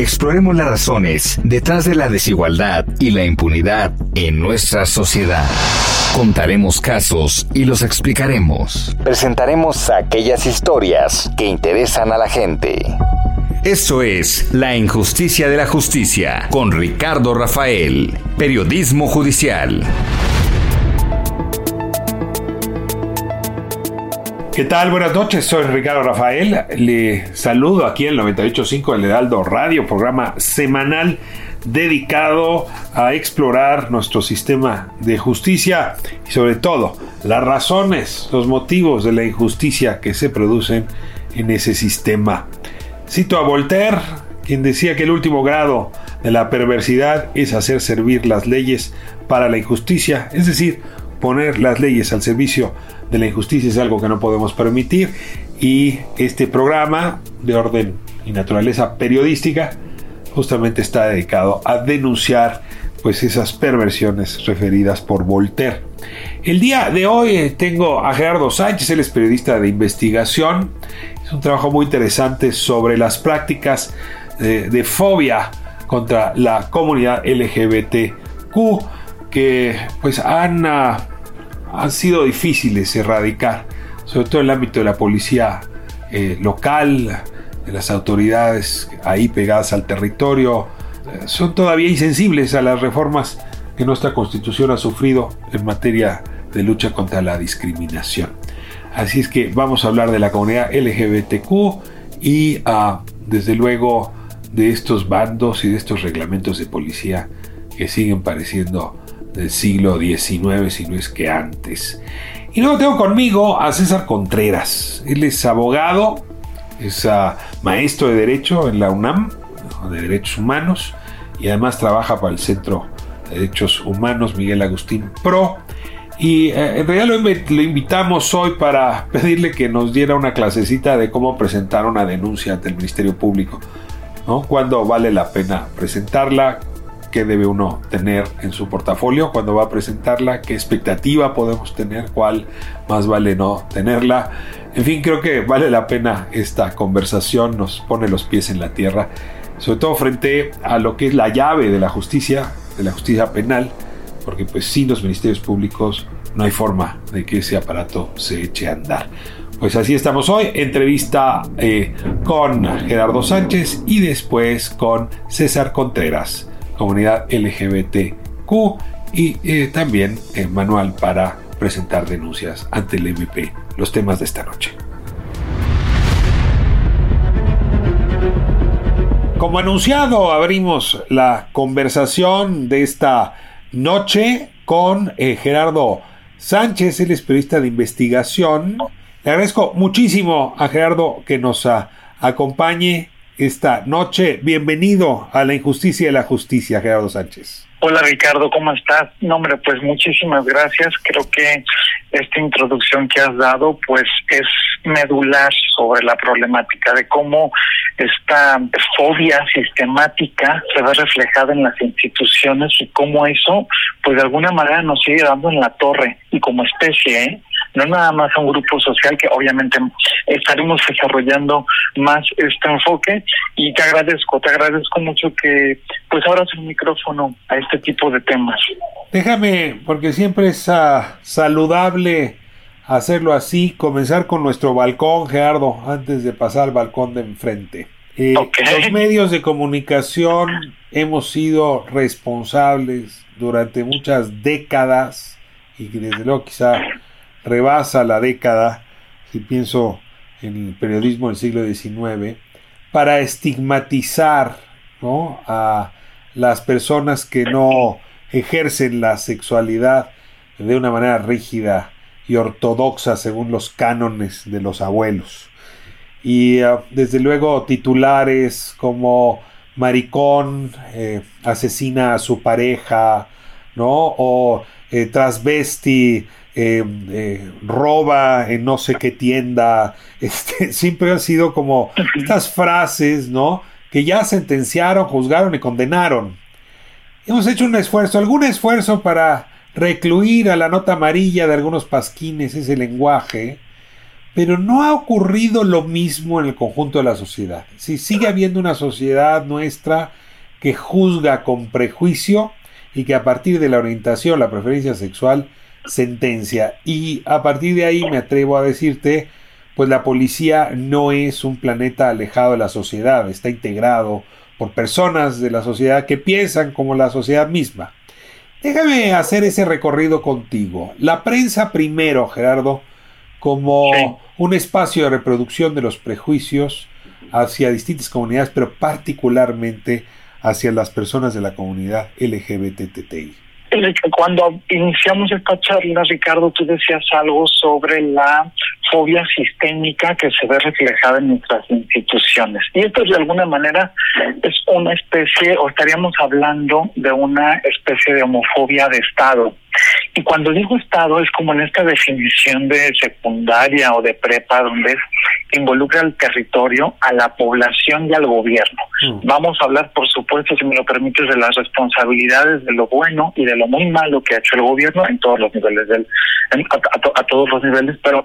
Exploremos las razones detrás de la desigualdad y la impunidad en nuestra sociedad. Contaremos casos y los explicaremos. Presentaremos aquellas historias que interesan a la gente. Esto es La Injusticia de la Justicia con Ricardo Rafael, Periodismo Judicial. ¿Qué tal? Buenas noches, soy Ricardo Rafael. Le saludo aquí en el 98.5 del Heraldo Radio, programa semanal dedicado a explorar nuestro sistema de justicia y sobre todo las razones, los motivos de la injusticia que se producen en ese sistema. Cito a Voltaire, quien decía que el último grado de la perversidad es hacer servir las leyes para la injusticia, es decir, poner las leyes al servicio de la injusticia es algo que no podemos permitir y este programa de orden y naturaleza periodística justamente está dedicado a denunciar pues esas perversiones referidas por Voltaire. El día de hoy eh, tengo a Gerardo Sánchez, él es periodista de investigación. Es un trabajo muy interesante sobre las prácticas de, de fobia contra la comunidad LGBTQ que pues han, ah, han sido difíciles erradicar, sobre todo en el ámbito de la policía eh, local, de las autoridades ahí pegadas al territorio, eh, son todavía insensibles a las reformas que nuestra constitución ha sufrido en materia de lucha contra la discriminación. Así es que vamos a hablar de la comunidad LGBTQ y ah, desde luego de estos bandos y de estos reglamentos de policía que siguen pareciendo del siglo XIX, si no es que antes. Y luego tengo conmigo a César Contreras. Él es abogado, es ah, maestro de Derecho en la UNAM, de Derechos Humanos, y además trabaja para el Centro de Derechos Humanos Miguel Agustín Pro. Y eh, en realidad lo, lo, invitamos hoy para pedirle que nos diera una clasecita de cómo presentar una denuncia ante el Ministerio Público. ¿no? ¿Cuándo vale la pena presentarla? Qué debe uno tener en su portafolio cuando va a presentarla, qué expectativa podemos tener, cuál más vale no tenerla. En fin, creo que vale la pena esta conversación, nos pone los pies en la tierra, sobre todo frente a lo que es la llave de la justicia, de la justicia penal, porque pues sin los ministerios públicos no hay forma de que ese aparato se eche a andar. Pues así estamos hoy, entrevista eh, con Gerardo Sánchez y después con César Contreras comunidad LGBTQ y eh, también el manual para presentar denuncias ante el MP. Los temas de esta noche. Como anunciado, abrimos la conversación de esta noche con eh, Gerardo Sánchez, el periodista de investigación. Le agradezco muchísimo a Gerardo que nos acompañe esta noche. Bienvenido a la injusticia y la justicia, Gerardo Sánchez. Hola Ricardo, ¿cómo estás? No, hombre, pues muchísimas gracias. Creo que esta introducción que has dado, pues es medular sobre la problemática de cómo esta fobia sistemática se ve reflejada en las instituciones y cómo eso, pues de alguna manera nos sigue dando en la torre y como especie, ¿eh? No nada más a un grupo social que obviamente estaremos desarrollando más este enfoque y te agradezco, te agradezco mucho que pues abras el micrófono a este tipo de temas. Déjame, porque siempre es uh, saludable hacerlo así, comenzar con nuestro balcón, Gerardo, antes de pasar al balcón de enfrente. Eh, Los medios de comunicación hemos sido responsables durante muchas décadas y desde luego quizá rebasa la década, si pienso en el periodismo del siglo XIX, para estigmatizar a las personas que no ejercen la sexualidad de una manera rígida y ortodoxa según los cánones de los abuelos. Y ah, desde luego titulares como maricón eh, asesina a su pareja, ¿no? O eh, transvesti, eh, eh, roba en no sé qué tienda, este, siempre han sido como estas frases, ¿no? Que ya sentenciaron, juzgaron y condenaron. Hemos hecho un esfuerzo, algún esfuerzo para recluir a la nota amarilla de algunos pasquines ese lenguaje, pero no ha ocurrido lo mismo en el conjunto de la sociedad. Si sigue habiendo una sociedad nuestra que juzga con prejuicio y que a partir de la orientación, la preferencia sexual, sentencia. Y a partir de ahí me atrevo a decirte, pues la policía no es un planeta alejado de la sociedad, está integrado por personas de la sociedad que piensan como la sociedad misma. Déjame hacer ese recorrido contigo. La prensa primero, Gerardo, como un espacio de reproducción de los prejuicios hacia distintas comunidades, pero particularmente hacia las personas de la comunidad LGBTTI. Cuando iniciamos esta charla, Ricardo, tú decías algo sobre la fobia sistémica que se ve reflejada en nuestras instituciones. Y esto de alguna manera es una especie, o estaríamos hablando de una especie de homofobia de Estado. Y cuando digo Estado es como en esta definición de secundaria o de prepa, donde involucra al territorio, a la población y al gobierno. Mm. Vamos a hablar, por supuesto, si me lo permites, de las responsabilidades de lo bueno y de lo muy malo que ha hecho el gobierno en todos los niveles, del, a, todos los niveles, pero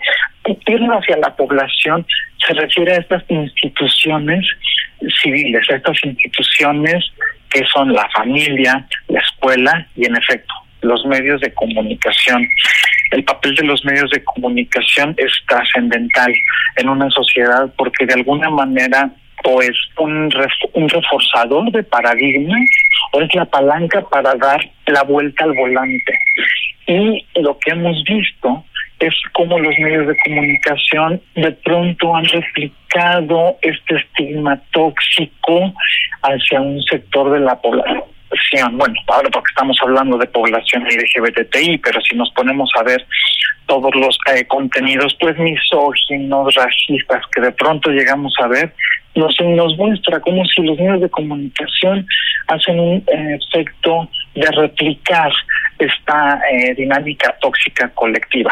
irnos hacia la población se refiere a estas instituciones civiles, a estas instituciones que son la familia, la escuela y, en efecto, los medios de comunicación. El papel de los medios de comunicación es trascendental en una sociedad porque de alguna manera o es un, un reforzador de paradigma o es la palanca para dar la vuelta al volante. Y lo que hemos visto es cómo los medios de comunicación de pronto han replicado este estigma tóxico hacia un sector de la población bueno, ahora porque estamos hablando de población LGBTI, pero si nos ponemos a ver todos los eh, contenidos pues misóginos, racistas que de pronto llegamos a ver, nos, nos muestra como si los medios de comunicación hacen un eh, efecto de replicar esta eh, dinámica tóxica colectiva.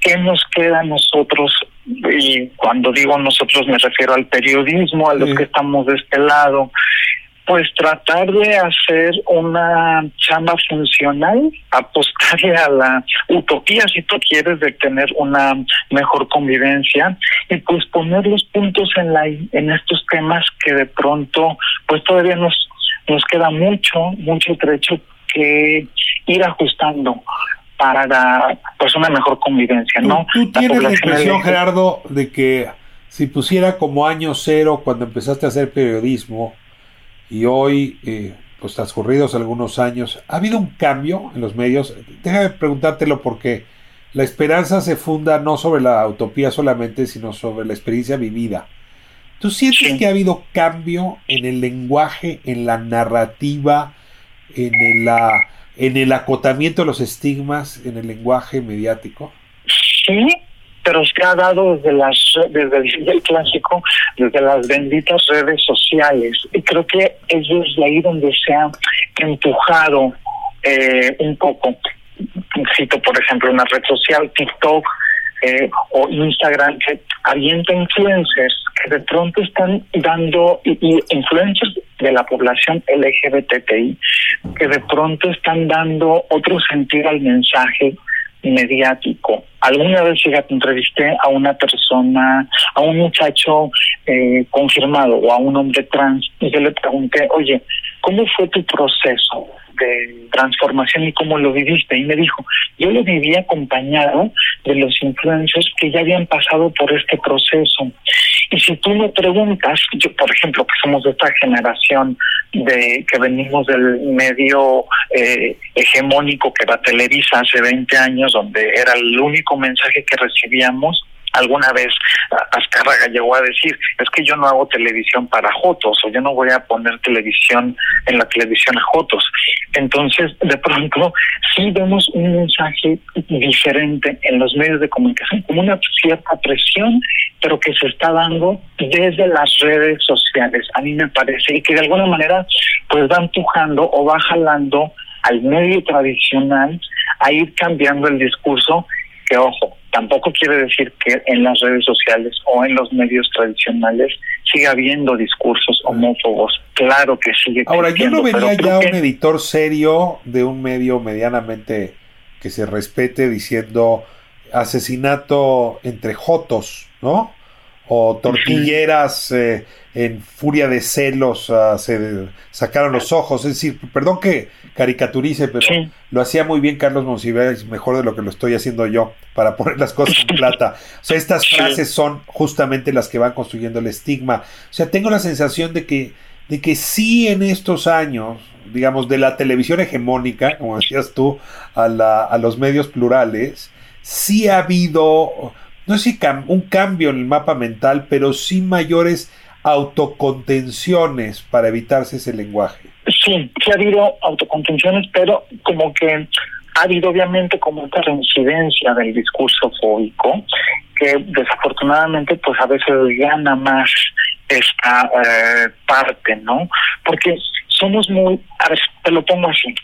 ¿Qué nos queda a nosotros? Y cuando digo nosotros me refiero al periodismo, a los que estamos de este lado, pues tratar de hacer una chamba funcional, apostarle a la utopía, si tú quieres, de tener una mejor convivencia y pues poner los puntos en la en estos temas que de pronto pues todavía nos nos queda mucho mucho trecho que ir ajustando para pues una mejor convivencia, ¿no? ¿Tú, tienes la impresión, Gerardo, de que si pusiera como año cero cuando empezaste a hacer periodismo, y hoy, eh, pues transcurridos algunos años, ¿ha habido un cambio en los medios? Déjame preguntártelo porque la esperanza se funda no sobre la utopía solamente, sino sobre la experiencia vivida. ¿Tú sientes que ha habido cambio en el lenguaje, en la narrativa, en el, en el acotamiento de los estigmas, en el lenguaje mediático? Sí, pero se ha dado desde las desde el clásico, desde las benditas redes sociales. Y creo que es desde ahí donde se ha empujado eh, un poco. Cito, por ejemplo, una red social, TikTok eh, o Instagram, que avienta influencers que de pronto están dando, y, y influencers de la población LGBTI, que de pronto están dando otro sentido al mensaje mediático. Alguna vez llegué, entrevisté a una persona, a un muchacho eh, confirmado o a un hombre trans y yo le pregunté, oye, ¿cómo fue tu proceso de transformación y cómo lo viviste? Y me dijo, yo lo viví acompañado de los influencers que ya habían pasado por este proceso. Y si tú me preguntas, yo por ejemplo, que somos de esta generación de que venimos del medio eh, hegemónico que era Televisa hace 20 años, donde era el único mensaje que recibíamos, alguna vez Azcárraga llegó a decir, es que yo no hago televisión para Jotos o yo no voy a poner televisión en la televisión a Jotos. Entonces, de pronto, sí vemos un mensaje diferente en los medios de comunicación, como una cierta presión, pero que se está dando desde las redes sociales, a mí me parece, y que de alguna manera pues va empujando o va jalando al medio tradicional a ir cambiando el discurso, que ojo, tampoco quiere decir que en las redes sociales o en los medios tradicionales siga habiendo discursos homófobos. Claro que sigue. Ahora, yo no vería ya un editor serio de un medio medianamente que se respete diciendo asesinato entre jotos, ¿no? O tortilleras eh, en furia de celos uh, se sacaron los ojos. Es decir, perdón que caricaturice, pero lo hacía muy bien Carlos Monsiváis, mejor de lo que lo estoy haciendo yo, para poner las cosas en plata. O sea, estas frases son justamente las que van construyendo el estigma. O sea, tengo la sensación de que, de que sí en estos años, digamos, de la televisión hegemónica, como decías tú, a, la, a los medios plurales, sí ha habido, no sé si un cambio en el mapa mental, pero sí mayores autocontenciones para evitarse ese lenguaje. Sí, sí ha habido autocontenciones, pero como que ha habido obviamente como una reincidencia del discurso fóbico que desafortunadamente pues a veces gana más esta eh, parte, ¿no? Porque somos muy, te lo pongo así,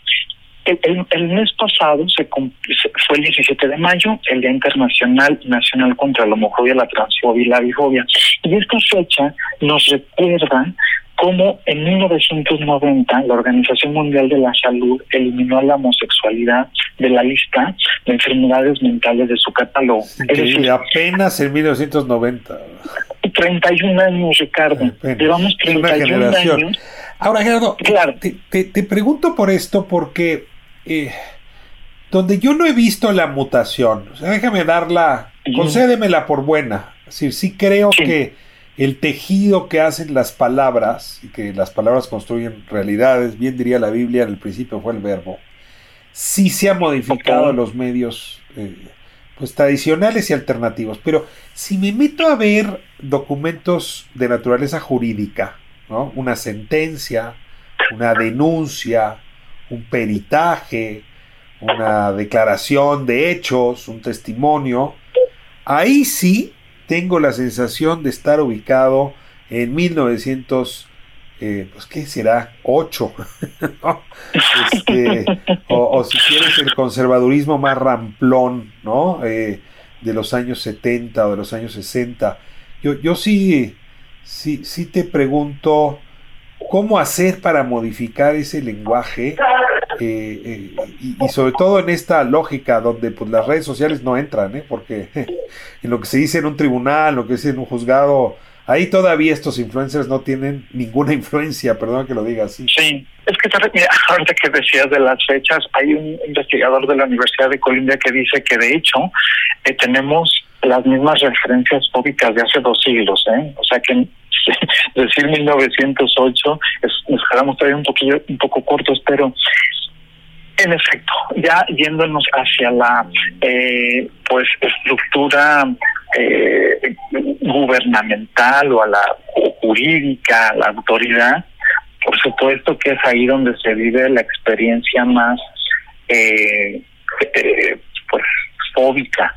el, mes pasado se fue el 17 de mayo, el Día Internacional Nacional contra la Homofobia, la Transfobia y la Bifobia. Y esta fecha nos recuerda cómo en 1990 la Organización Mundial de la Salud eliminó la homosexualidad de la lista de enfermedades mentales de su catálogo. Y apenas en 1990. 31 años, Ricardo. Llevamos 31 años. Ahora, Gerardo, claro. te, te, pregunto por esto porque eh, donde yo no he visto la mutación, o sea, déjame darla, concédemela por buena. Es decir, sí creo que el tejido que hacen las palabras, y que las palabras construyen realidades, bien diría la Biblia, en el principio fue el verbo, sí se ha modificado los medios eh, pues tradicionales y alternativos. Pero si me meto a ver documentos de naturaleza jurídica, ¿no? una sentencia, una denuncia, un peritaje, una declaración de hechos, un testimonio, ahí sí tengo la sensación de estar ubicado en 1900, eh, pues qué será, 8, este, o, si quieres el conservadurismo más ramplón, ¿no? Eh, de los años 70 o de los años 60. Yo, yo sí, sí, sí te pregunto, cómo hacer para modificar ese lenguaje eh, eh, y, sobre todo en esta lógica donde pues las redes sociales no entran, ¿eh? porque en lo que se dice en un tribunal, lo que se dice en un juzgado, ahí todavía estos influencers no tienen ninguna influencia, perdón que lo diga así. Sí, es que mira, ahorita que decías de las fechas, hay un investigador de la Universidad de Columbia que dice que de hecho eh, tenemos las mismas referencias fóbicas de hace dos siglos, ¿eh? o sea que decir 1908, es, nos quedamos todavía un poquillo, un poco cortos, pero en efecto, ya yéndonos hacia la eh, pues estructura eh, gubernamental o a la jurídica, la autoridad, por supuesto que es ahí donde se vive la experiencia más eh, pues fóbica,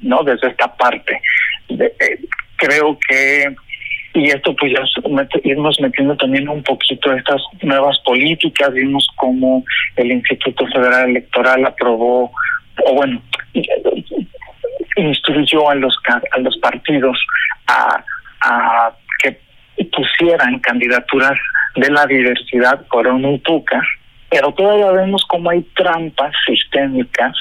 no desde esta parte. creo que y esto pues ya irnos metiendo también un poquito estas nuevas políticas, vimos cómo el Instituto Federal Electoral aprobó, o bueno, instruyó a los, a los partidos a, a que pusieran candidaturas de la diversidad, fueron muy pocas, pero todavía vemos como hay trampas sistémicas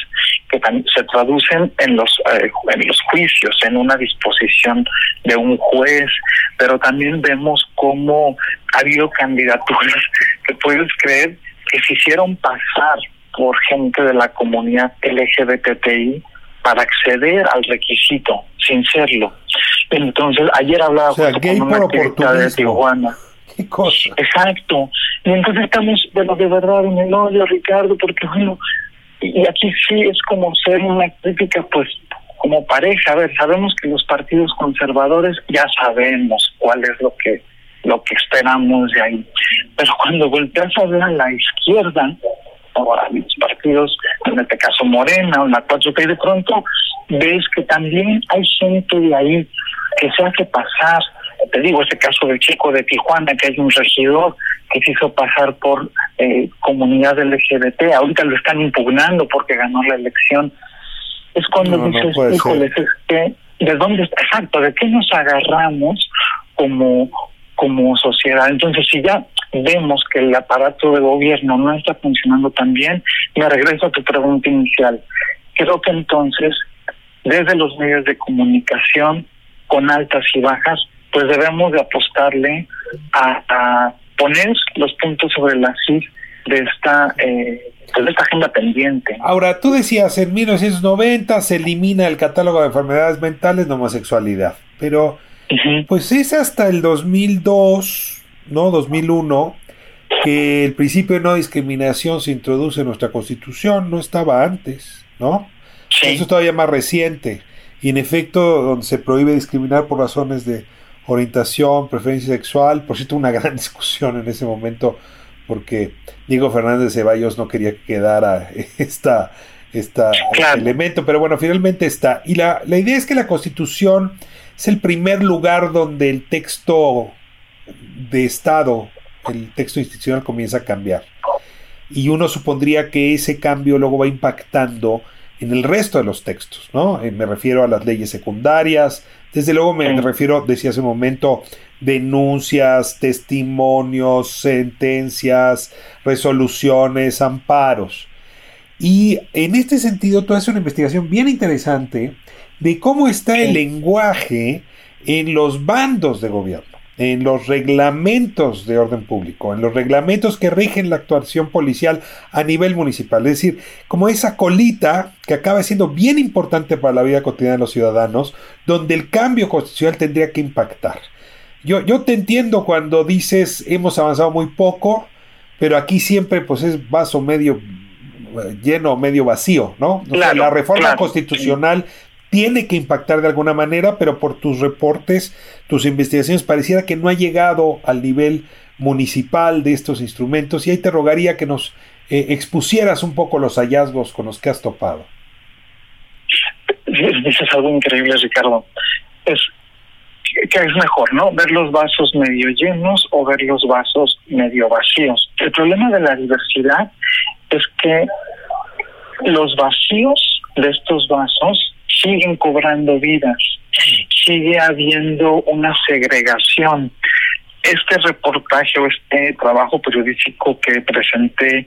que se traducen en los eh, en los juicios, en una disposición de un juez, pero también vemos cómo ha habido candidaturas que puedes creer que se hicieron pasar por gente de la comunidad LGBTI para acceder al requisito sin serlo. Entonces, ayer hablaba con una activista de Tijuana. Exacto. Y entonces estamos, bueno, de verdad en el odio, Ricardo, porque bueno, y aquí sí es como ser una crítica, pues, como pareja. A ver, sabemos que los partidos conservadores ya sabemos cuál es lo que lo que esperamos de ahí. Pero cuando volteas a ver a la izquierda, o a los partidos, en este caso Morena o la 4T, de pronto ves que también hay gente de ahí que se hace pasar te digo, ese caso del chico de Tijuana, que hay un regidor que se hizo pasar por eh, comunidad LGBT, ahorita lo están impugnando porque ganó la elección. Es cuando dices, híjole, que, ¿de dónde está? Exacto, ¿de qué nos agarramos como, como sociedad? Entonces, si ya vemos que el aparato de gobierno no está funcionando tan bien, me regreso a tu pregunta inicial. Creo que entonces, desde los medios de comunicación, con altas y bajas, pues debemos de apostarle a, poner los puntos sobre la CIS de esta, eh, pues de esta agenda pendiente. Ahora, tú decías, en 1990 se elimina el catálogo de enfermedades mentales de homosexualidad, pero pues es hasta el 2002, ¿no? 2001, que el principio de no discriminación se introduce en nuestra constitución, no estaba antes, ¿no? Eso es todavía más reciente. Y en efecto, donde se prohíbe discriminar por razones de orientación, preferencia sexual, por cierto, una gran discusión en ese momento, porque Diego Fernández Ceballos no quería que quedara esta, esta este elemento, pero bueno, finalmente está. Y la, la idea es que la Constitución es el primer lugar donde el texto de Estado, el texto institucional comienza a cambiar. Y uno supondría que ese cambio luego va impactando en el resto de los textos, ¿no? Eh, me refiero a las leyes secundarias, desde luego me, refiero, decía hace un momento, denuncias, testimonios, sentencias, resoluciones, amparos. Y en este sentido, tú haces una investigación bien interesante de cómo está el lenguaje en los bandos de gobierno en los reglamentos de orden público, en los reglamentos que rigen la actuación policial a nivel municipal. Es decir, como esa colita que acaba siendo bien importante para la vida cotidiana de los ciudadanos, donde el cambio constitucional tendría que impactar. Yo, yo te entiendo cuando dices hemos avanzado muy poco, pero aquí siempre pues es vaso medio lleno, medio vacío, ¿no? la reforma constitucional tiene que impactar de alguna manera, pero por tus reportes, tus investigaciones, pareciera que no ha llegado al nivel municipal de estos instrumentos y ahí te rogaría que nos eh, expusieras un poco los hallazgos con los que has topado. Dices algo increíble, Ricardo. Es que es mejor, ¿no? Ver los vasos medio llenos o ver los vasos medio vacíos. El problema de la diversidad es que los vacíos de estos vasos siguen cobrando vidas, sigue habiendo una segregación. Este reportaje o este trabajo periodístico que presenté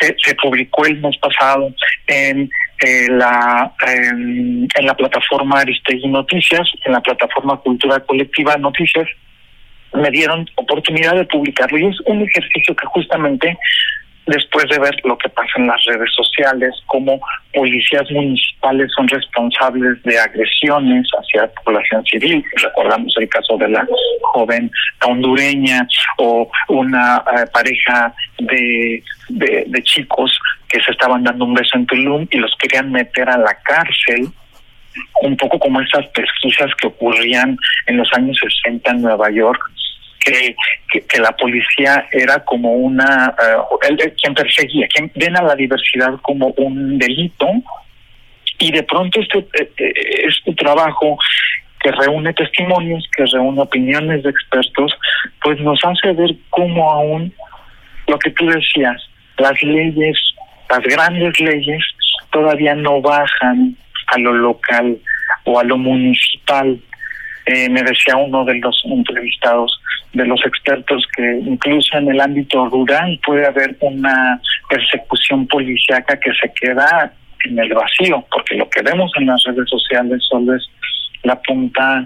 se, publicó el mes pasado en eh, la en, la plataforma Aristegui Noticias, en la plataforma Cultura Colectiva Noticias, me dieron oportunidad de publicarlo y es un ejercicio que justamente después de ver lo que pasa en las redes sociales, cómo policías municipales son responsables de agresiones hacia la población civil. Recordamos el caso de la joven hondureña o una eh, pareja de, de, chicos que se estaban dando un beso en Tulum y los querían meter a la cárcel un poco como esas pesquisas que ocurrían en los años 60 en Nueva York que, la policía era como una, uh, quien perseguía, quien ven a la diversidad como un delito y de pronto este, eh, eh, este trabajo que reúne testimonios, que reúne opiniones de expertos, pues nos hace ver cómo aún lo que tú decías, las leyes, las grandes leyes, todavía no bajan a lo local o a lo municipal. Eh, me decía uno de los entrevistados, de los expertos que incluso en el ámbito rural puede haber una persecución policíaca que se queda en el vacío, porque lo que vemos en las redes sociales solo es la punta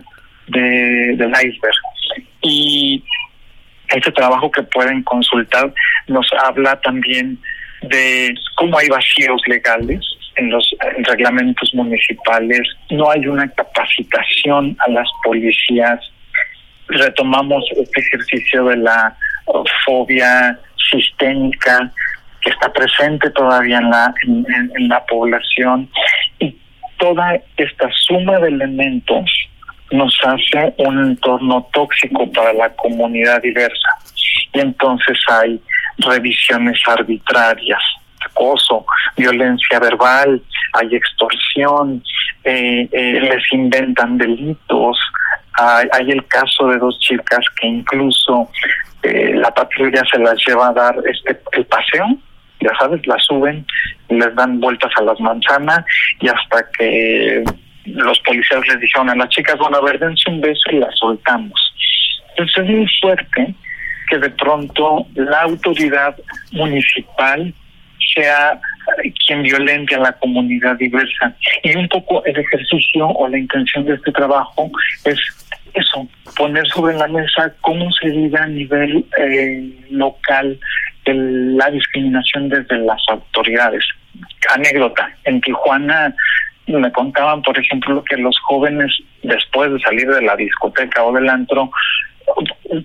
de, del iceberg. Y este trabajo que pueden consultar nos habla también de cómo hay vacíos legales en los reglamentos municipales, no hay una capacitación a las policías. Retomamos este ejercicio de la fobia sistémica que está presente todavía en la población y toda esta suma de elementos nos hace un entorno tóxico para la comunidad diversa. Y entonces hay revisiones arbitrarias acoso, violencia verbal, hay extorsión, eh, eh, les inventan delitos, hay, el caso de dos chicas que incluso eh, la patrulla se las lleva a dar este el paseo, ya sabes, las suben les dan vueltas a las manzanas y hasta que los policías les dijeron a las chicas, bueno, a ver, dense un beso y las soltamos. Entonces es muy fuerte que de pronto la autoridad municipal sea quien violente a la comunidad diversa. Y un poco el ejercicio o la intención de este trabajo es eso, poner sobre la mesa cómo se vive a nivel eh, local la discriminación desde las autoridades. Anécdota, en Tijuana me contaban, por ejemplo, que los jóvenes, después de salir de la discoteca o del antro,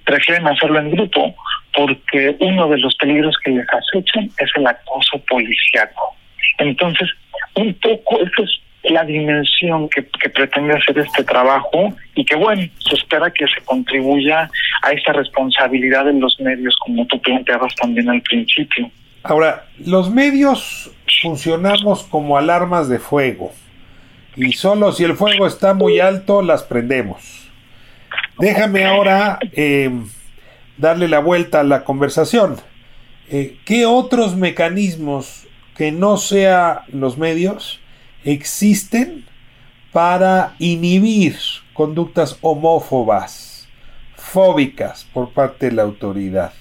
prefieren hacerlo en grupo porque uno de los peligros que les acechan es el acoso policiaco. Entonces, un poco, esa es la dimensión que, pretende hacer este trabajo y que, bueno, se espera que se contribuya a esa responsabilidad en los medios, como tú planteabas también al principio. Ahora, los medios funcionamos como alarmas de fuego y solo si el fuego está muy alto las prendemos. Déjame ahora eh, darle la vuelta a la conversación. Eh, ¿Qué otros mecanismos que no sean los medios existen para inhibir conductas homófobas, fóbicas por parte de la autoridad?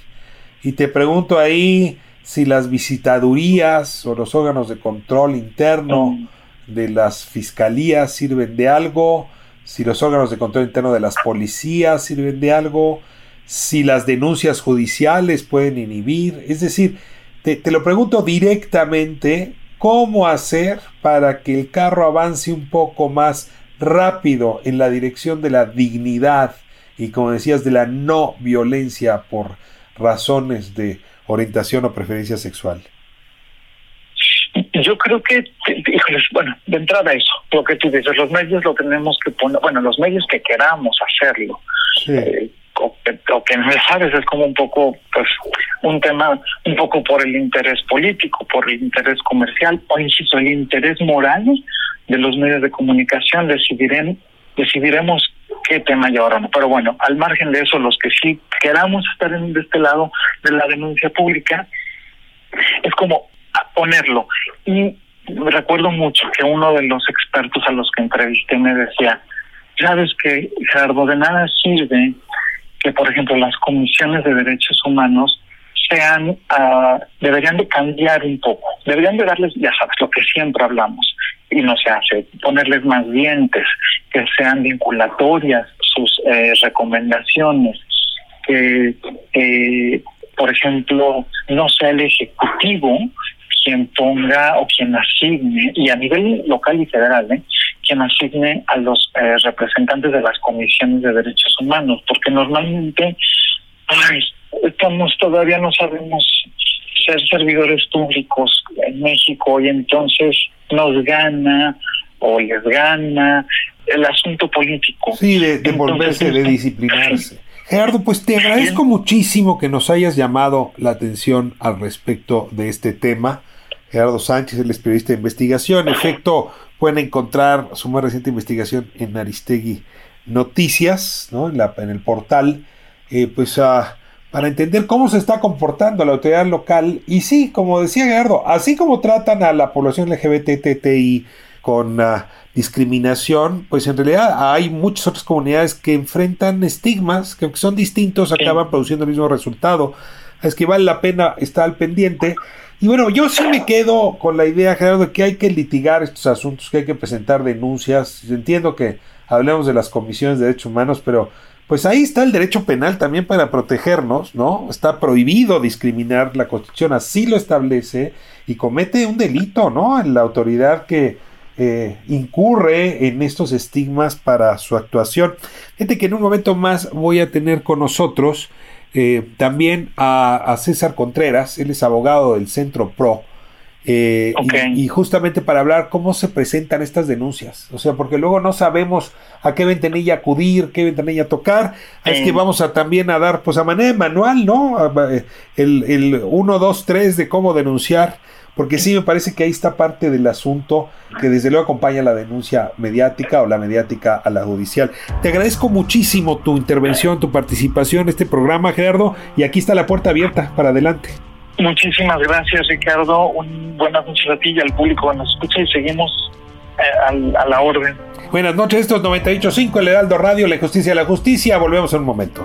Y te pregunto ahí si las visitadurías o los órganos de control interno mm. de las fiscalías sirven de algo, si los órganos de control interno de las policías sirven de algo, si las denuncias judiciales pueden inhibir. Es decir, te, lo pregunto directamente, ¿cómo hacer para que el carro avance un poco más rápido en la dirección de la dignidad y, como decías, de la no violencia por razones de orientación o preferencia sexual? Yo creo que, híjoles, bueno, de entrada eso, lo que tú dices, los medios lo tenemos que poner, bueno, los medios que queramos hacerlo. Eh, o, que no sabes es como un poco pues un tema un poco por el interés político por el interés comercial o insisto el interés moral de los medios de comunicación decidirán decidiremos qué tema llevarán. Pero bueno al margen de eso los que sí queramos estar en de este lado de la denuncia pública es como ponerlo y recuerdo mucho que uno de los expertos a los que entrevisté me decía sabes que Gerardo de nada sirve que, por ejemplo, las comisiones de derechos humanos sean, uh, deberían de cambiar un poco, deberían de darles, ya sabes, lo que siempre hablamos y no se hace, ponerles más dientes, que sean vinculatorias sus eh, recomendaciones, que, eh, por ejemplo, no sea el Ejecutivo quien ponga o quien asigne, y a nivel local y federal, ¿eh? quien asigne a los eh, representantes de las comisiones de derechos humanos, porque normalmente ay, estamos todavía no sabemos ser servidores públicos en México y entonces nos gana o les gana el asunto político. Sí, de, de volverse, de disciplinarse. Gerardo, pues te agradezco muchísimo que nos hayas llamado la atención al respecto de este tema. Gerardo Sánchez, el periodista de investigación. En efecto, pueden encontrar su más reciente investigación en Aristegui Noticias, ¿no? en, la, en el portal, eh, pues ah, para entender cómo se está comportando la autoridad local. Y sí, como decía Gerardo, así como tratan a la población LGBTTI con uh, discriminación, pues en realidad hay muchas otras comunidades que enfrentan estigmas que aunque son distintos acaban produciendo el mismo resultado. Es que vale la pena estar al pendiente. Y bueno, yo sí me quedo con la idea, Gerardo, de que hay que litigar estos asuntos, que hay que presentar denuncias. Entiendo que hablemos de las comisiones de derechos humanos, pero pues ahí está el derecho penal también para protegernos, ¿no? Está prohibido discriminar, la Constitución así lo establece y comete un delito, ¿no? En la autoridad que eh, incurre en estos estigmas para su actuación. Fíjate que en un momento más voy a tener con nosotros eh, también a, César Contreras, él es abogado del Centro PRO. Eh, y, justamente para hablar cómo se presentan estas denuncias, o sea, porque luego no sabemos a qué ventanilla acudir, qué ventanilla tocar, es que vamos a también a dar, pues a manera de manual, ¿no? El, el 1, 2, 3 de cómo denunciar porque sí me parece que ahí está parte del asunto que desde luego acompaña la denuncia mediática o la mediática a la judicial. Te agradezco muchísimo tu intervención, tu participación en este programa, Gerardo, y aquí está la puerta abierta para adelante. Muchísimas gracias, Ricardo. Un buenas noches a ti y al público que nos escucha y seguimos eh, a, la orden. Buenas noches, esto es 98.5, el Heraldo Radio, la justicia de la justicia. Volvemos en un momento.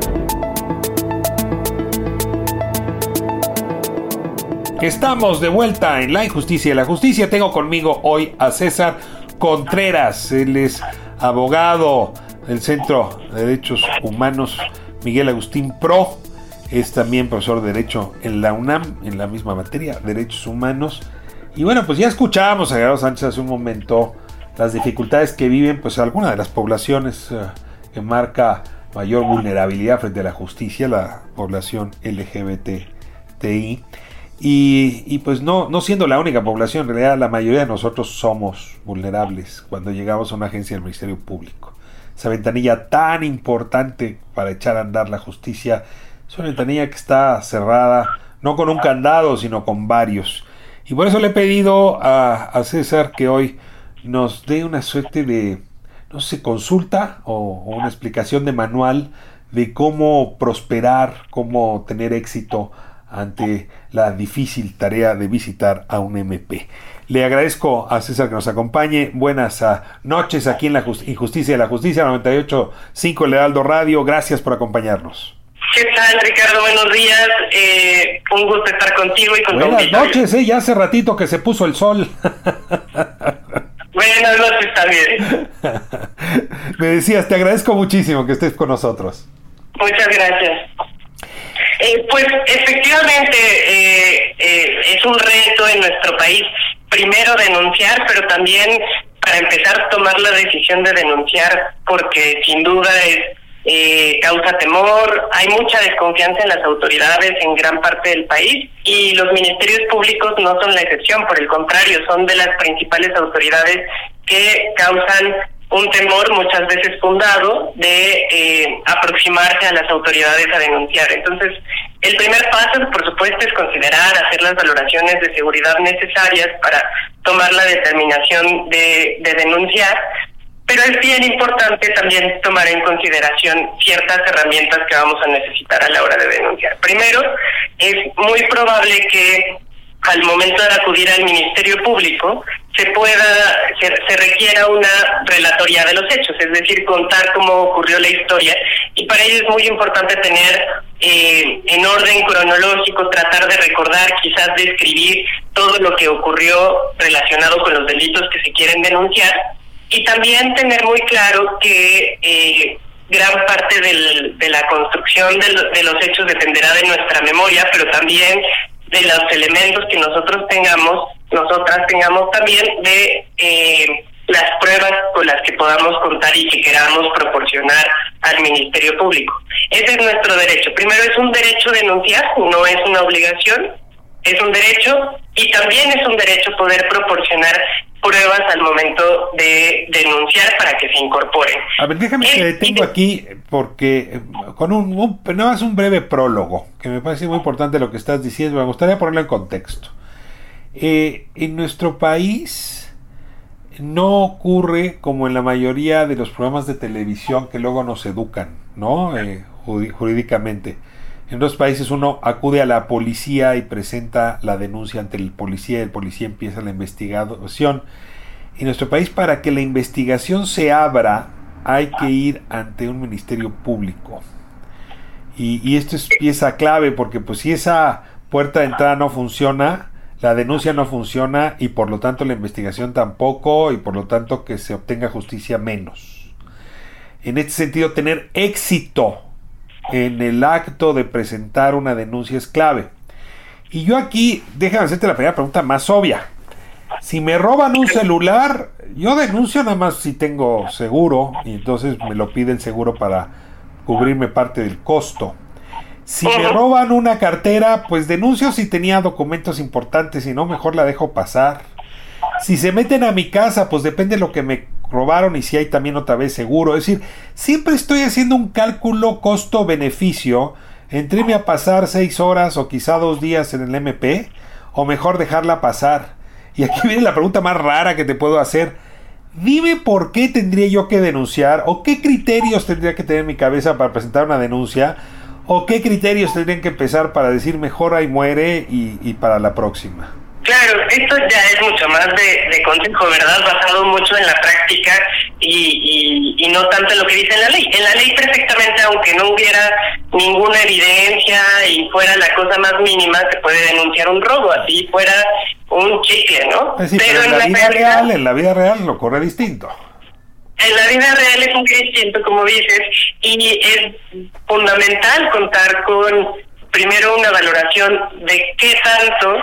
Estamos de vuelta en La Injusticia y la Justicia. Tengo conmigo hoy a César Contreras. Él es abogado del Centro de Derechos Humanos Miguel Agustín Pro. Es también profesor de Derecho en la UNAM, en la misma materia, Derechos Humanos. Y bueno, pues ya escuchábamos a Gerardo Sánchez hace un momento las dificultades que viven pues algunas de las poblaciones eh, que marca mayor vulnerabilidad frente a la justicia, la población LGBTI. Y, pues no, no siendo la única población, en realidad la mayoría de nosotros somos vulnerables cuando llegamos a una agencia del Ministerio Público. Esa ventanilla tan importante para echar a andar la justicia es una ventanilla que está cerrada no con un candado, sino con varios. Y por eso le he pedido a, César que hoy nos dé una suerte de, no sé, consulta o, una explicación de manual de cómo prosperar, cómo tener éxito ante la difícil tarea de visitar a un MP. Le agradezco a César que nos acompañe. Buenas noches aquí en la Injusticia de la Justicia 98.5 Lealdo Radio. Gracias por acompañarnos. ¿Qué tal, Ricardo? Buenos días. Eh, un gusto estar contigo y con Buenas noches, ¿eh? Ya hace ratito que se puso el sol. Buenas noches también. Me decías, te agradezco muchísimo que estés con nosotros. Muchas gracias. Eh, pues efectivamente eh, es un reto en nuestro país, primero denunciar, pero también para empezar tomar la decisión de denunciar, porque sin duda es eh, causa temor, hay mucha desconfianza en las autoridades en gran parte del país y los ministerios públicos no son la excepción, por el contrario, son de las principales autoridades que causan un temor muchas veces fundado de eh, aproximarse a las autoridades a denunciar. Entonces, el primer paso, por supuesto, es considerar, hacer las valoraciones de seguridad necesarias para tomar la determinación de, de denunciar, pero es bien importante también tomar en consideración ciertas herramientas que vamos a necesitar a la hora de denunciar. Primero, es muy probable que al momento de acudir al Ministerio Público se pueda, se, requiera una relatoría de los hechos, es decir, contar cómo ocurrió la historia. Y para ello es muy importante tener eh, en orden cronológico, tratar de recordar, quizás describir todo lo que ocurrió relacionado con los delitos que se quieren denunciar y también tener muy claro que eh, gran parte de la construcción de, los hechos dependerá de nuestra memoria, pero también de los elementos que nosotros tengamos, nosotras tengamos también de eh, las pruebas con las que podamos contar y que queramos proporcionar al Ministerio Público. Ese es nuestro derecho. Primero es un derecho denunciar, no es una obligación, es un derecho y también es un derecho poder proporcionar pruebas al momento de denunciar para que se incorporen. A ver, déjame que detengo aquí porque eh, con un, un, nada más un breve prólogo, que me parece muy importante lo que estás diciendo, me gustaría ponerlo en contexto. Eh, en nuestro país no ocurre como en la mayoría de los programas de televisión que luego nos educan, ¿no? Eh, jurídicamente. En otros países uno acude a la policía y presenta la denuncia ante el policía y el policía empieza la investigación. En nuestro país para que la investigación se abra hay que ir ante un ministerio público. Y, esto es pieza clave porque pues si esa puerta de entrada no funciona, la denuncia no funciona y por lo tanto la investigación tampoco y por lo tanto que se obtenga justicia menos. En este sentido, tener éxito en el acto de presentar una denuncia es clave. Y yo aquí, déjame hacerte la primera pregunta más obvia. Si me roban un celular, yo denuncio nada más si tengo seguro y entonces me lo pide el seguro para cubrirme parte del costo. Si me roban una cartera, pues denuncio si tenía documentos importantes, si no, mejor la dejo pasar. Si se meten a mi casa, pues depende de lo que me robaron y si hay también otra vez seguro. Es decir, siempre estoy haciendo un cálculo costo-beneficio entre a pasar seis horas o quizá dos días en el MP o mejor dejarla pasar. Y aquí viene la pregunta más rara que te puedo hacer. Dime por qué tendría yo que denunciar o qué criterios tendría que tener en mi cabeza para presentar una denuncia o qué criterios tendrían que empezar para decir mejor ahí muere y para la próxima. Claro, esto ya es mucho más de, consejo, ¿verdad? Basado mucho en la práctica y, y, no tanto en lo que dice la ley. En la ley perfectamente, aunque no hubiera ninguna evidencia y fuera la cosa más mínima, se puede denunciar un robo, así fuera un chicle, ¿no? pero, en, la, vida real, en la vida real lo corre distinto. En la vida real es un distinto, como dices, y es fundamental contar con primero una valoración de qué tanto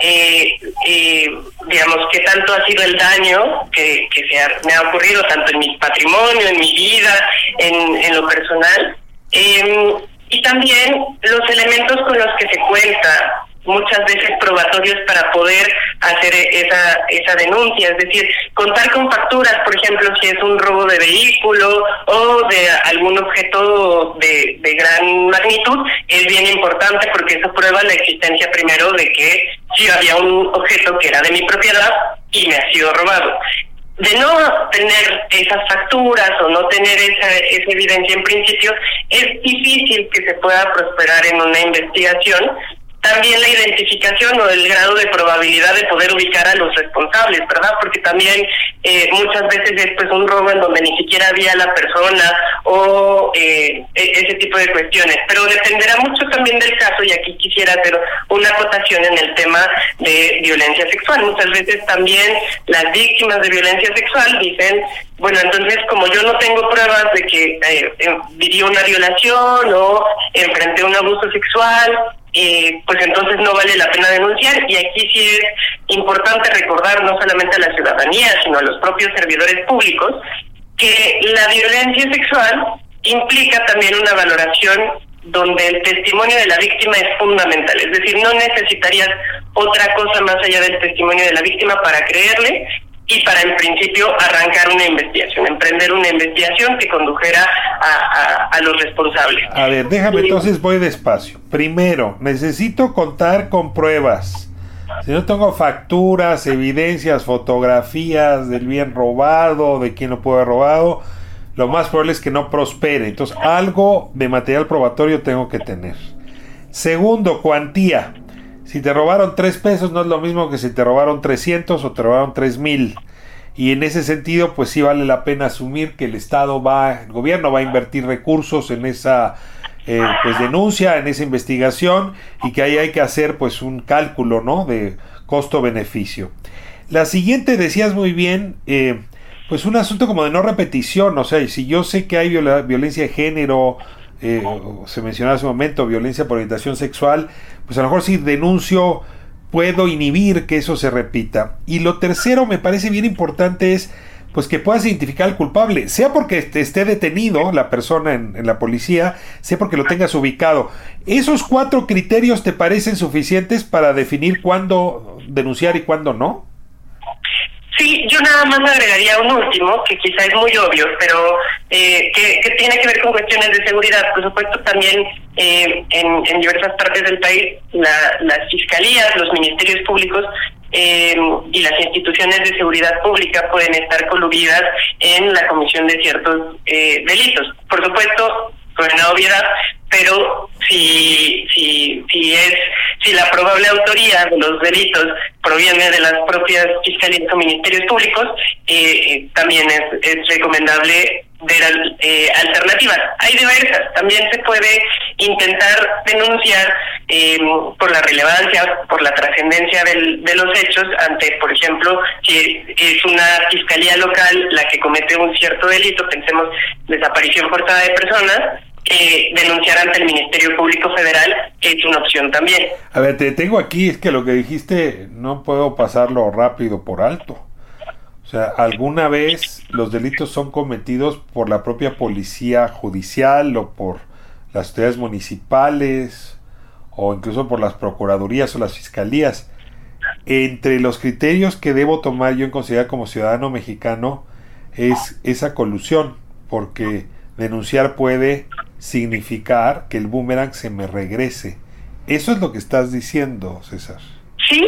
eh, eh, digamos, qué tanto ha sido el daño que, que se me ha ocurrido tanto en mi patrimonio, en mi vida, en, en lo personal. Eh, y también los elementos con los que se cuenta, muchas veces probatorios para poder hacer esa, esa denuncia, es decir, contar con facturas, por ejemplo, si es un robo de vehículo o de algún objeto de, de gran magnitud, es bien importante porque eso prueba la existencia primero de que si había un objeto que era de mi propiedad y me ha sido robado. De no tener esas facturas o no tener esa, esa evidencia en principio, es difícil que se pueda prosperar en una investigación también la identificación o el grado de probabilidad de poder ubicar a los responsables, ¿verdad? Porque también eh, muchas veces es pues un robo en donde ni siquiera había la persona o eh, e-, ese tipo de cuestiones. Pero dependerá mucho también del caso y aquí quisiera hacer una acotación en el tema de violencia sexual. Muchas veces también las víctimas de violencia sexual dicen, bueno, entonces como yo no tengo pruebas de que eh, viví una violación o enfrenté un abuso sexual, eh, pues entonces no vale la pena denunciar. Y aquí sí es importante recordar no solamente a la ciudadanía, sino a los propios servidores públicos, que la violencia sexual implica también una valoración donde el testimonio de la víctima es fundamental, es decir, no necesitarías otra cosa más allá del testimonio de la víctima para creerle y para en principio arrancar una investigación, emprender una investigación que condujera a, a, los responsables. A ver, déjame entonces voy despacio. Primero, necesito contar con pruebas. Si no tengo facturas, evidencias, fotografías del bien robado, de quién lo puede haber robado, lo más probable es que no prospere. Entonces, algo de material probatorio tengo que tener. Segundo, cuantía. Si te robaron 3 pesos no es lo mismo que si te robaron 300 o te robaron 3 mil. Y en ese sentido, pues sí vale la pena asumir que el Estado va, el gobierno va a invertir recursos en esa eh, pues denuncia, en esa investigación y que ahí hay que hacer pues un cálculo, ¿no? De costo-beneficio. La siguiente decías muy bien, eh, pues un asunto como de no repetición, o sea, si yo sé que hay violencia de género, eh, se mencionaba hace un momento, violencia por orientación sexual, pues a lo mejor si denuncio puedo inhibir que eso se repita. Y lo tercero me parece bien importante es pues que puedas identificar al culpable, sea porque esté detenido la persona en, en, la policía, sea porque lo tengas ubicado. ¿Esos cuatro criterios te parecen suficientes para definir cuándo denunciar y cuándo no? Sí, yo nada más agregaría un último, que quizá es muy obvio, pero eh, que, tiene que ver con cuestiones de seguridad. Por supuesto, también eh, en, diversas partes del país, las fiscalías, los ministerios públicos eh, y las instituciones de seguridad pública pueden estar coludidas en la comisión de ciertos delitos. Por supuesto, con una obviedad, pero si, si, si es si la probable autoría de los delitos proviene de las propias fiscalías o ministerios públicos, eh, eh, también es, es recomendable ver eh, alternativas. Hay diversas. También se puede intentar denunciar eh, por la relevancia, por la trascendencia de los hechos ante, por ejemplo, si es una fiscalía local la que comete un cierto delito, pensemos desaparición forzada de personas, eh, denunciar ante el Ministerio Público Federal es una opción también. A ver, te tengo aquí, es que lo que dijiste no puedo pasarlo rápido por alto. O sea, alguna vez los delitos son cometidos por la propia policía judicial o por las autoridades municipales o incluso por las procuradurías o las fiscalías. Entre los criterios que debo tomar yo en considerar como ciudadano mexicano es esa colusión, porque denunciar puede significar que el boomerang se me regrese. Eso es lo que estás diciendo, César. Sí,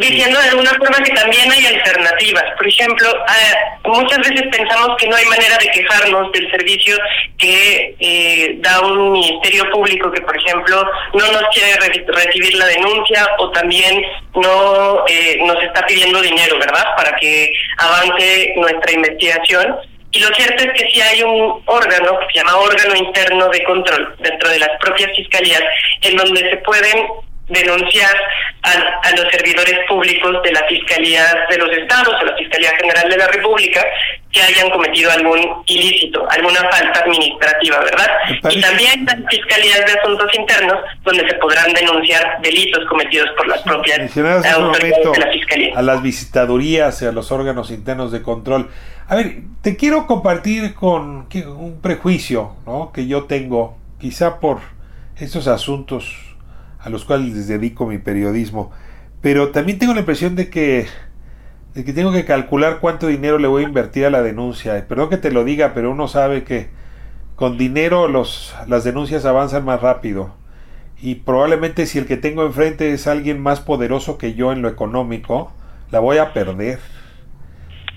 diciendo de alguna forma que también hay alternativas. Por ejemplo, ah, muchas veces pensamos que no hay manera de quejarnos del servicio que eh, da un ministerio público que, por ejemplo, no nos quiere recibir la denuncia o también no eh, nos está pidiendo dinero, ¿verdad? Para que avance nuestra investigación. Y lo cierto es que si hay un órgano que se llama órgano interno de control dentro de las propias fiscalías en donde se pueden denunciar a, los servidores públicos de la Fiscalía de los Estados o la Fiscalía General de la República que hayan cometido algún ilícito, alguna falta administrativa, ¿verdad? Y también las Fiscalías de Asuntos Internos, donde se podrán denunciar delitos cometidos por las propias autoridades de la Fiscalía. A las visitadurías y a los órganos internos de control. A ver, te quiero compartir con un prejuicio ¿no? que yo tengo, quizá por estos asuntos a los cuales les dedico mi periodismo. Pero también tengo la impresión de que, de que tengo que calcular cuánto dinero le voy a invertir a la denuncia. Perdón que te lo diga, pero uno sabe que con dinero los, las denuncias avanzan más rápido. Y probablemente si el que tengo enfrente es alguien más poderoso que yo en lo económico, la voy a perder.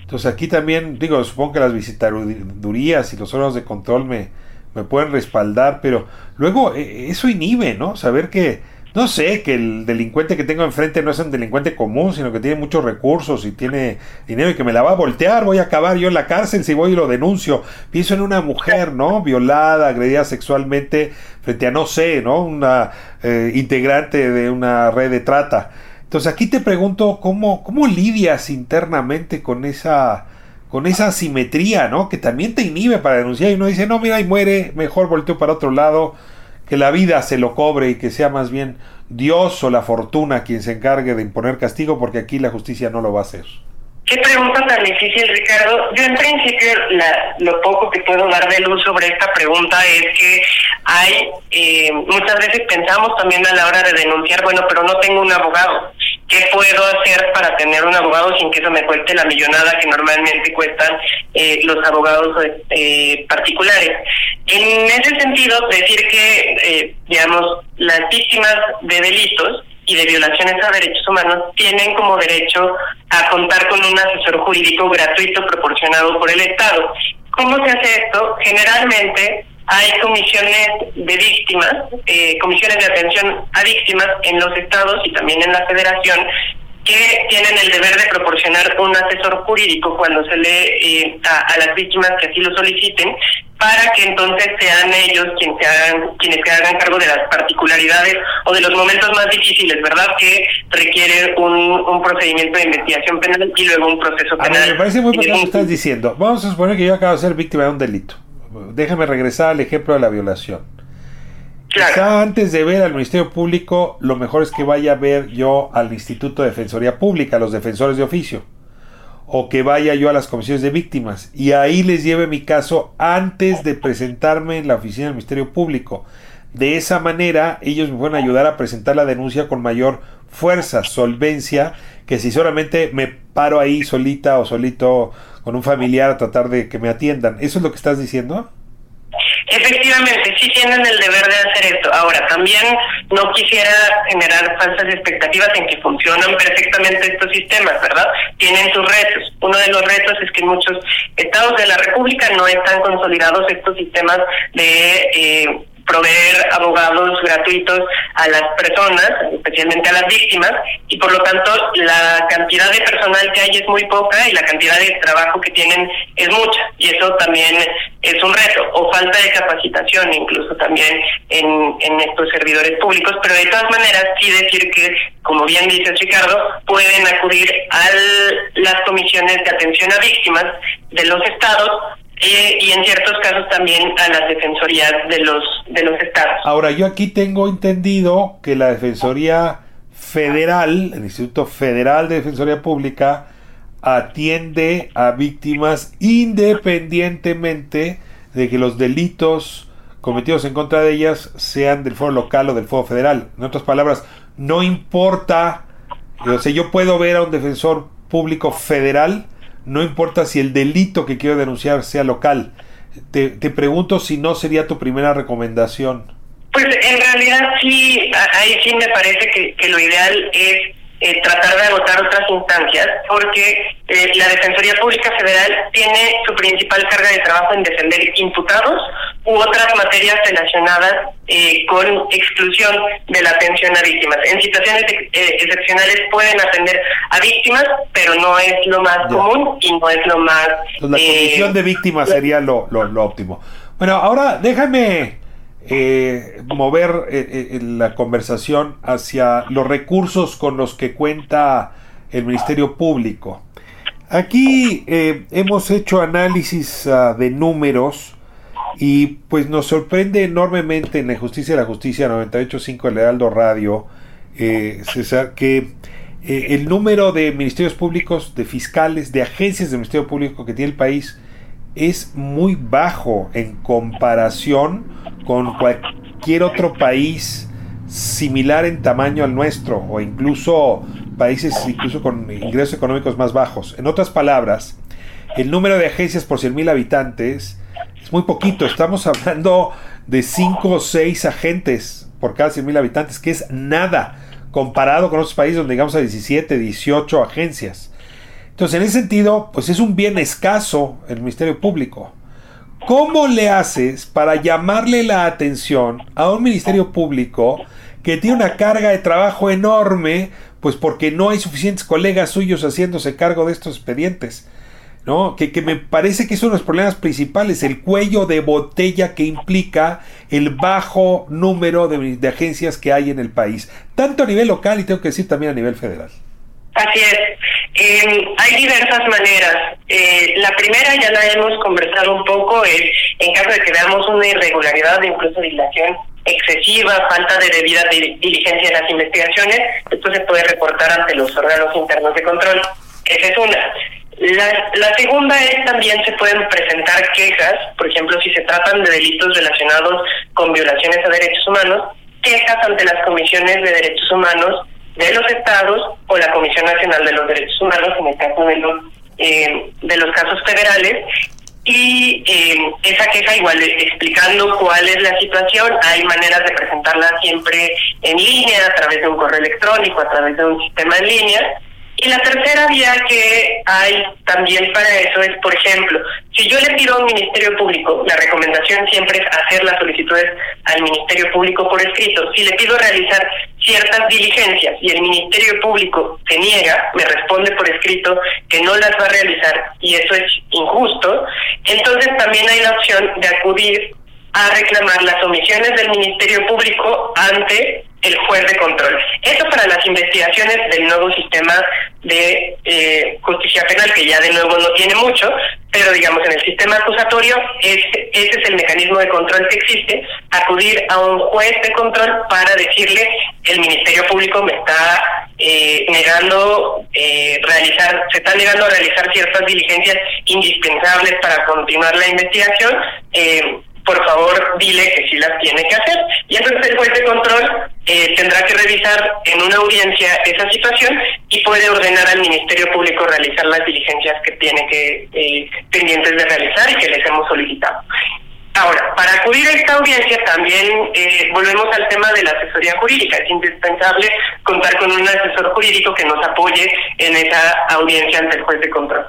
Entonces aquí también, digo, supongo que las visitadurías y los órganos de control me, me pueden respaldar, pero luego eh, eso inhibe, ¿no? Saber que no sé, que el delincuente que tengo enfrente no es un delincuente común, sino que tiene muchos recursos y tiene dinero y que me la va a voltear, voy a acabar yo en la cárcel si voy y lo denuncio. Pienso en una mujer, ¿no? Violada, agredida sexualmente frente a, no sé, ¿no? Una eh, integrante de una red de trata. Entonces aquí te pregunto, ¿cómo, cómo lidias internamente con esa con esa asimetría, ¿no? Que también te inhibe para denunciar y uno dice, no, mira, y muere, mejor volteo para otro lado que la vida se lo cobre y que sea más bien Dios o la fortuna quien se encargue de imponer castigo, porque aquí la justicia no lo va a hacer. Qué pregunta tan difícil, Ricardo. Yo en principio lo poco que puedo dar de luz sobre esta pregunta es que hay, eh, muchas veces pensamos también a la hora de denunciar, bueno, pero no tengo un abogado. ¿Qué puedo hacer para tener un abogado sin que eso me cueste la millonada que normalmente cuestan eh, los abogados eh, particulares? En ese sentido, decir que, eh, digamos, las víctimas de delitos y de violaciones a derechos humanos tienen como derecho a contar con un asesor jurídico gratuito proporcionado por el Estado. ¿Cómo se hace esto? Generalmente hay comisiones de víctimas, eh, comisiones de atención a víctimas en los estados y también en la federación que tienen el deber de proporcionar un asesor jurídico cuando se le eh, a, las víctimas que así lo soliciten para que entonces sean ellos quienes se hagan quienes se hagan cargo de las particularidades o de los momentos más difíciles, ¿verdad? Que requiere un, un procedimiento de investigación penal y luego un proceso penal. me parece muy importante lo que estás diciendo. Vamos a suponer que yo acabo de ser víctima de un delito déjame regresar al ejemplo de la violación. Quizá antes de ver al Ministerio Público, lo mejor es que vaya a ver yo al Instituto de Defensoría Pública, a los defensores de oficio, o que vaya yo a las comisiones de víctimas y ahí les lleve mi caso antes de presentarme en la oficina del Ministerio Público. De esa manera, ellos me pueden ayudar a presentar la denuncia con mayor fuerza, solvencia, que si solamente me paro ahí solita o solito con un familiar a tratar de que me atiendan. ¿Eso es lo que estás diciendo? Efectivamente, sí tienen el deber de hacer esto. Ahora, también no quisiera generar falsas expectativas en que funcionan perfectamente estos sistemas, ¿verdad? Tienen sus retos. Uno de los retos es que en muchos estados de la República no están consolidados estos sistemas de... Eh, proveer abogados gratuitos a las personas, especialmente a las víctimas, y por lo tanto la cantidad de personal que hay es muy poca y la cantidad de trabajo que tienen es mucha, y eso también es un reto, o falta de capacitación incluso también en, en estos servidores públicos, pero de todas maneras sí decir que, como bien dice Ricardo, pueden acudir a las comisiones de atención a víctimas de los estados eh, y en ciertos casos también a las defensorías de los, de los estados. Ahora, yo aquí tengo entendido que la Defensoría Federal, el Instituto Federal de Defensoría Pública, atiende a víctimas independientemente de que los delitos cometidos en contra de ellas sean del foro local o del foro federal. En otras palabras, no importa, o sea, yo puedo ver a un defensor público federal, no importa si el delito que quiero denunciar sea local. Te, te pregunto si no sería tu primera recomendación. Pues en realidad sí, ahí sí me parece que, que lo ideal es eh, tratar de agotar otras instancias, porque eh, la Defensoría Pública Federal tiene su principal carga de trabajo en defender imputados u otras materias relacionadas eh, con exclusión de la atención a víctimas. En situaciones excepcionales pueden atender a víctimas, pero no es lo más común y no es lo más... la condición de víctima sería lo, lo, lo óptimo. Bueno, ahora déjame eh, mover eh, eh, la conversación hacia los recursos con los que cuenta el Ministerio Público. Aquí hemos hecho análisis uh, de números y pues nos sorprende enormemente en la Justicia de la Justicia 98.5 el Heraldo Radio, César, que el número de ministerios públicos, de fiscales, de agencias del Ministerio Público que tiene el país es muy bajo en comparación con cualquier otro país similar en tamaño al nuestro o incluso países incluso con ingresos económicos más bajos. En otras palabras, el número de agencias por 100.000 habitantes es muy poquito. Estamos hablando de 5 o 6 agentes por cada 100.000 habitantes, que es nada comparado con otros países donde llegamos a 17, 18 agencias. Entonces, en ese sentido, pues es un bien escaso el Ministerio Público. ¿Cómo le haces para llamarle la atención a un Ministerio Público que tiene una carga de trabajo enorme, pues porque no hay suficientes colegas suyos haciéndose cargo de estos expedientes? ¿No? Que, que, me parece que es uno de los problemas principales, el cuello de botella que implica el bajo número de, agencias que hay en el país, tanto a nivel local y tengo que decir también a nivel federal. Así es. Eh, hay diversas maneras. Eh, la primera ya la hemos conversado un poco, es en caso de que veamos una irregularidad, incluso dilación excesiva, falta de debida diligencia en las investigaciones, esto se puede reportar ante los órganos internos de control. Esa es una. La, la segunda es también se pueden presentar quejas, por ejemplo, si se tratan de delitos relacionados con violaciones a derechos humanos, quejas ante las comisiones de derechos humanos de los estados o la Comisión Nacional de los Derechos Humanos, en el caso de los, eh, de los casos federales, y eh, esa queja igual explicando cuál es la situación, hay maneras de presentarla siempre en línea, a través de un correo electrónico, a través de un sistema en línea, y la tercera vía que hay también para eso es, por ejemplo, si yo le pido a un ministerio público, la recomendación siempre es hacer las solicitudes al ministerio público por escrito. Si le pido realizar ciertas diligencias y el ministerio público se niega, me responde por escrito que no las va a realizar y eso es injusto, entonces también hay la opción de acudir a reclamar las omisiones del ministerio público ante el juez de control. Eso para las investigaciones del nuevo sistema de eh, justicia penal, que ya de nuevo no tiene mucho, pero digamos en el sistema acusatorio ese, ese es el mecanismo de control que existe, acudir a un juez de control para decirle el Ministerio Público me está eh, negando eh, realizar, se está negando a realizar ciertas diligencias indispensables para continuar la investigación. Por favor dile que sí las tiene que hacer. Y entonces el juez de control eh, tendrá que revisar en una audiencia esa situación y puede ordenar al Ministerio Público realizar las diligencias que tiene que eh, pendientes de realizar y que les hemos solicitado. Ahora, para acudir a esta audiencia también eh, volvemos al tema de la asesoría jurídica. Es indispensable contar con un asesor jurídico que nos apoye en esa audiencia ante el juez de control.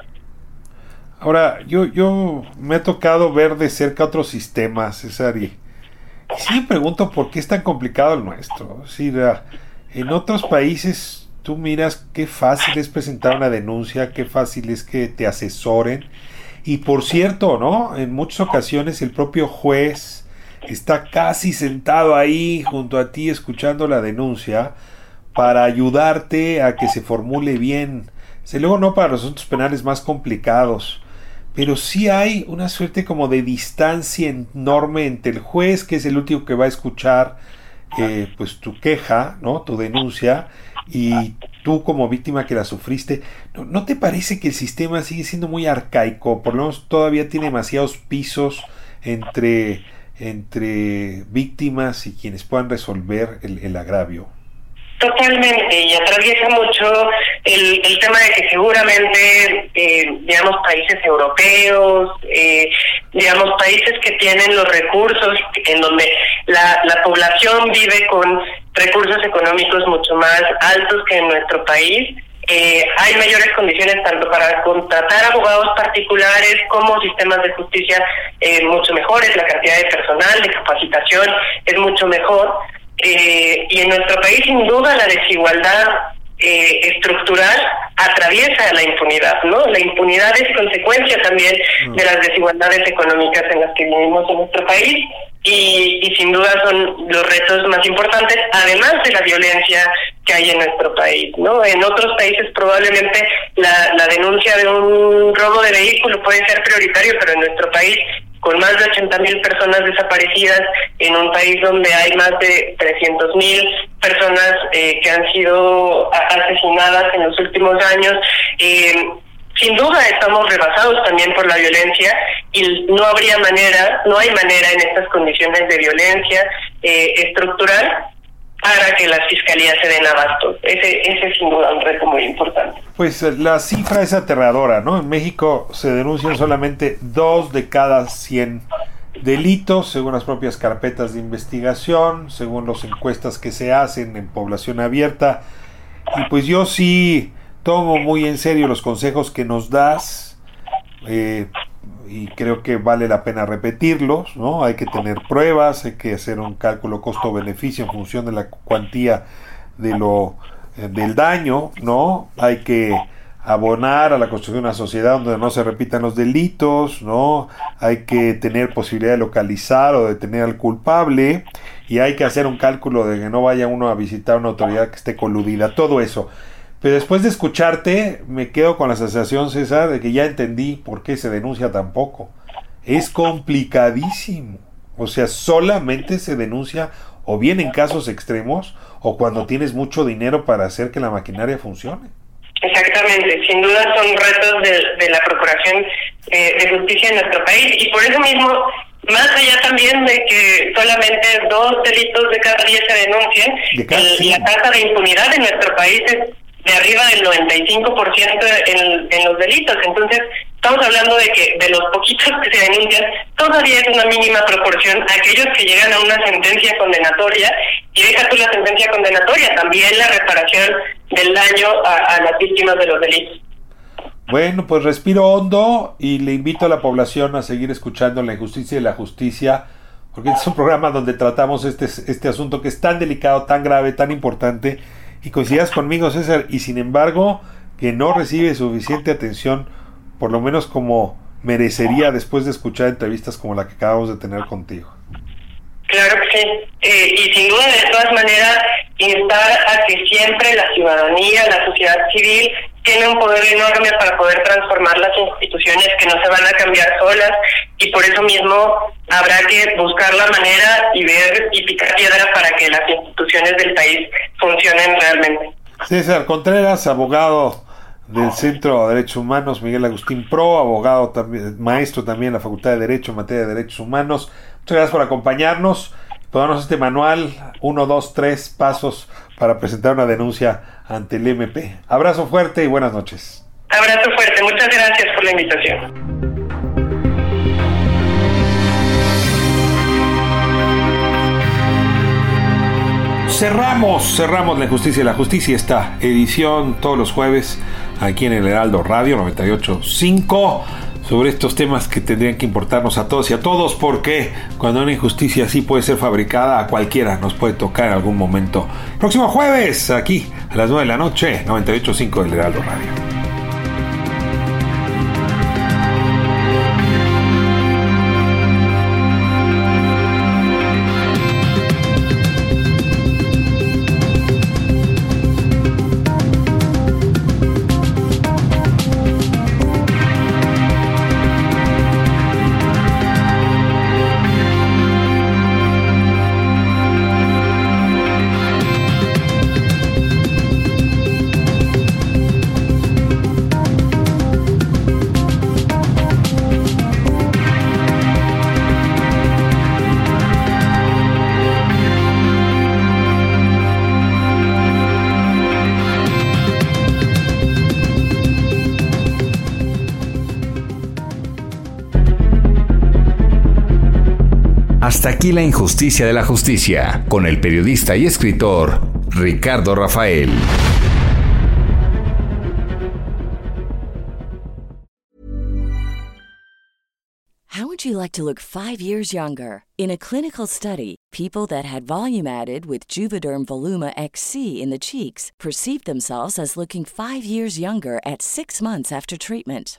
Ahora, yo, yo me ha tocado ver de cerca otros sistemas, César, y, sí me pregunto por qué es tan complicado el nuestro. Si en otros países tú miras qué fácil es presentar una denuncia, qué fácil es que te asesoren. Y por cierto, ¿no? En muchas ocasiones el propio juez está casi sentado ahí junto a ti escuchando la denuncia para ayudarte a que se formule bien. Si luego no para los asuntos penales más complicados pero sí hay una suerte como de distancia enorme entre el juez, que es el último que va a escuchar eh, pues tu queja, ¿no? Tu denuncia, y tú como víctima que la sufriste, ¿no, te parece que el sistema sigue siendo muy arcaico? Por lo menos todavía tiene demasiados pisos entre, entre víctimas y quienes puedan resolver el agravio. Totalmente, y atraviesa mucho el, el tema de que seguramente, eh, digamos, países europeos, eh, digamos, países que tienen los recursos, en donde la, la población vive con recursos económicos mucho más altos que en nuestro país, eh, hay mayores condiciones tanto para contratar abogados particulares como sistemas de justicia eh, mucho mejores, la cantidad de personal, de capacitación es mucho mejor. Eh, y en nuestro país, sin duda, la desigualdad eh, estructural atraviesa la impunidad, ¿no? La impunidad es consecuencia también mm. de las desigualdades económicas en las que vivimos en nuestro país y, y sin duda son los retos más importantes, además de la violencia que hay en nuestro país, ¿no? En otros países probablemente la, la denuncia de un robo de vehículo puede ser prioritario, pero en nuestro país con más de 80 mil personas desaparecidas en un país donde hay más de 300 mil personas eh, que han sido asesinadas en los últimos años. Eh, sin duda estamos rebasados también por la violencia y no habría manera, no hay manera en estas condiciones de violencia eh, estructural para que las fiscalías se den abasto. Ese, ese es duda un reto muy importante. Pues eh, la cifra es aterradora, ¿no? En México se denuncian solamente dos de cada 100 delitos, según las propias carpetas de investigación, según las encuestas que se hacen en población abierta. Y pues yo sí tomo muy en serio los consejos que nos das. Eh, y creo que vale la pena repetirlos, ¿no? Hay que tener pruebas, hay que hacer un cálculo costo-beneficio en función de la cuantía de lo eh, del daño, ¿no? Hay que abonar a la construcción de una sociedad donde no se repitan los delitos, ¿no? Hay que tener posibilidad de localizar o detener al culpable y hay que hacer un cálculo de que no vaya uno a visitar una autoridad que esté coludida, todo eso. Pero después de escucharte, me quedo con la sensación, César, de que ya entendí por qué se denuncia tan poco. Es complicadísimo. O sea, solamente se denuncia o bien en casos extremos o cuando tienes mucho dinero para hacer que la maquinaria funcione. Exactamente, sin duda son retos de, la Procuración eh, de Justicia en nuestro país y por eso mismo, más allá también de que solamente dos delitos de cada diez se denuncien, la tasa de impunidad en nuestro país es de arriba del 95% en, en los delitos. Entonces, estamos hablando de que de los poquitos que se denuncian, todavía es una mínima proporción aquellos que llegan a una sentencia condenatoria y deja tú la sentencia condenatoria, también la reparación del daño a, las víctimas de los delitos. Bueno, pues respiro hondo y le invito a la población a seguir escuchando la injusticia y la justicia, porque este es un programa donde tratamos este, este asunto que es tan delicado, tan grave, tan importante y coincidas conmigo, César, y sin embargo que no recibe suficiente atención, por lo menos como merecería después de escuchar entrevistas como la que acabamos de tener contigo. Claro que sí. Eh, y sin duda, de todas maneras, instar a que siempre la ciudadanía, la sociedad civil, tiene un poder enorme para poder transformar las instituciones que no se van a cambiar solas y por eso mismo habrá que buscar la manera y ver y picar piedra para que las instituciones del país funcionen realmente. César Contreras, abogado del Centro de Derechos Humanos, Miguel Agustín Pro, abogado también, maestro también en la Facultad de Derecho en materia de Derechos Humanos. Muchas gracias por acompañarnos, por darnos este manual, uno, dos, tres pasos para presentar una denuncia ante el MP. Abrazo fuerte y buenas noches. Abrazo fuerte, muchas gracias por la invitación. cerramos, cerramos la justicia. La justicia esta edición todos los jueves aquí en el Heraldo Radio 985 sobre estos temas que tendrían que importarnos a todos y a todos porque cuando una injusticia así puede ser fabricada a cualquiera nos puede tocar en algún momento. Próximo jueves aquí a las 9 de la noche 985 del Heraldo Radio. Hasta aquí la injusticia de la justicia, con el periodista y escritor Ricardo Rafael. How would you like to look five years younger? In a clinical study, people that had volume added with Juvederm Voluma XC in the cheeks perceived themselves as looking five years younger at six months after treatment.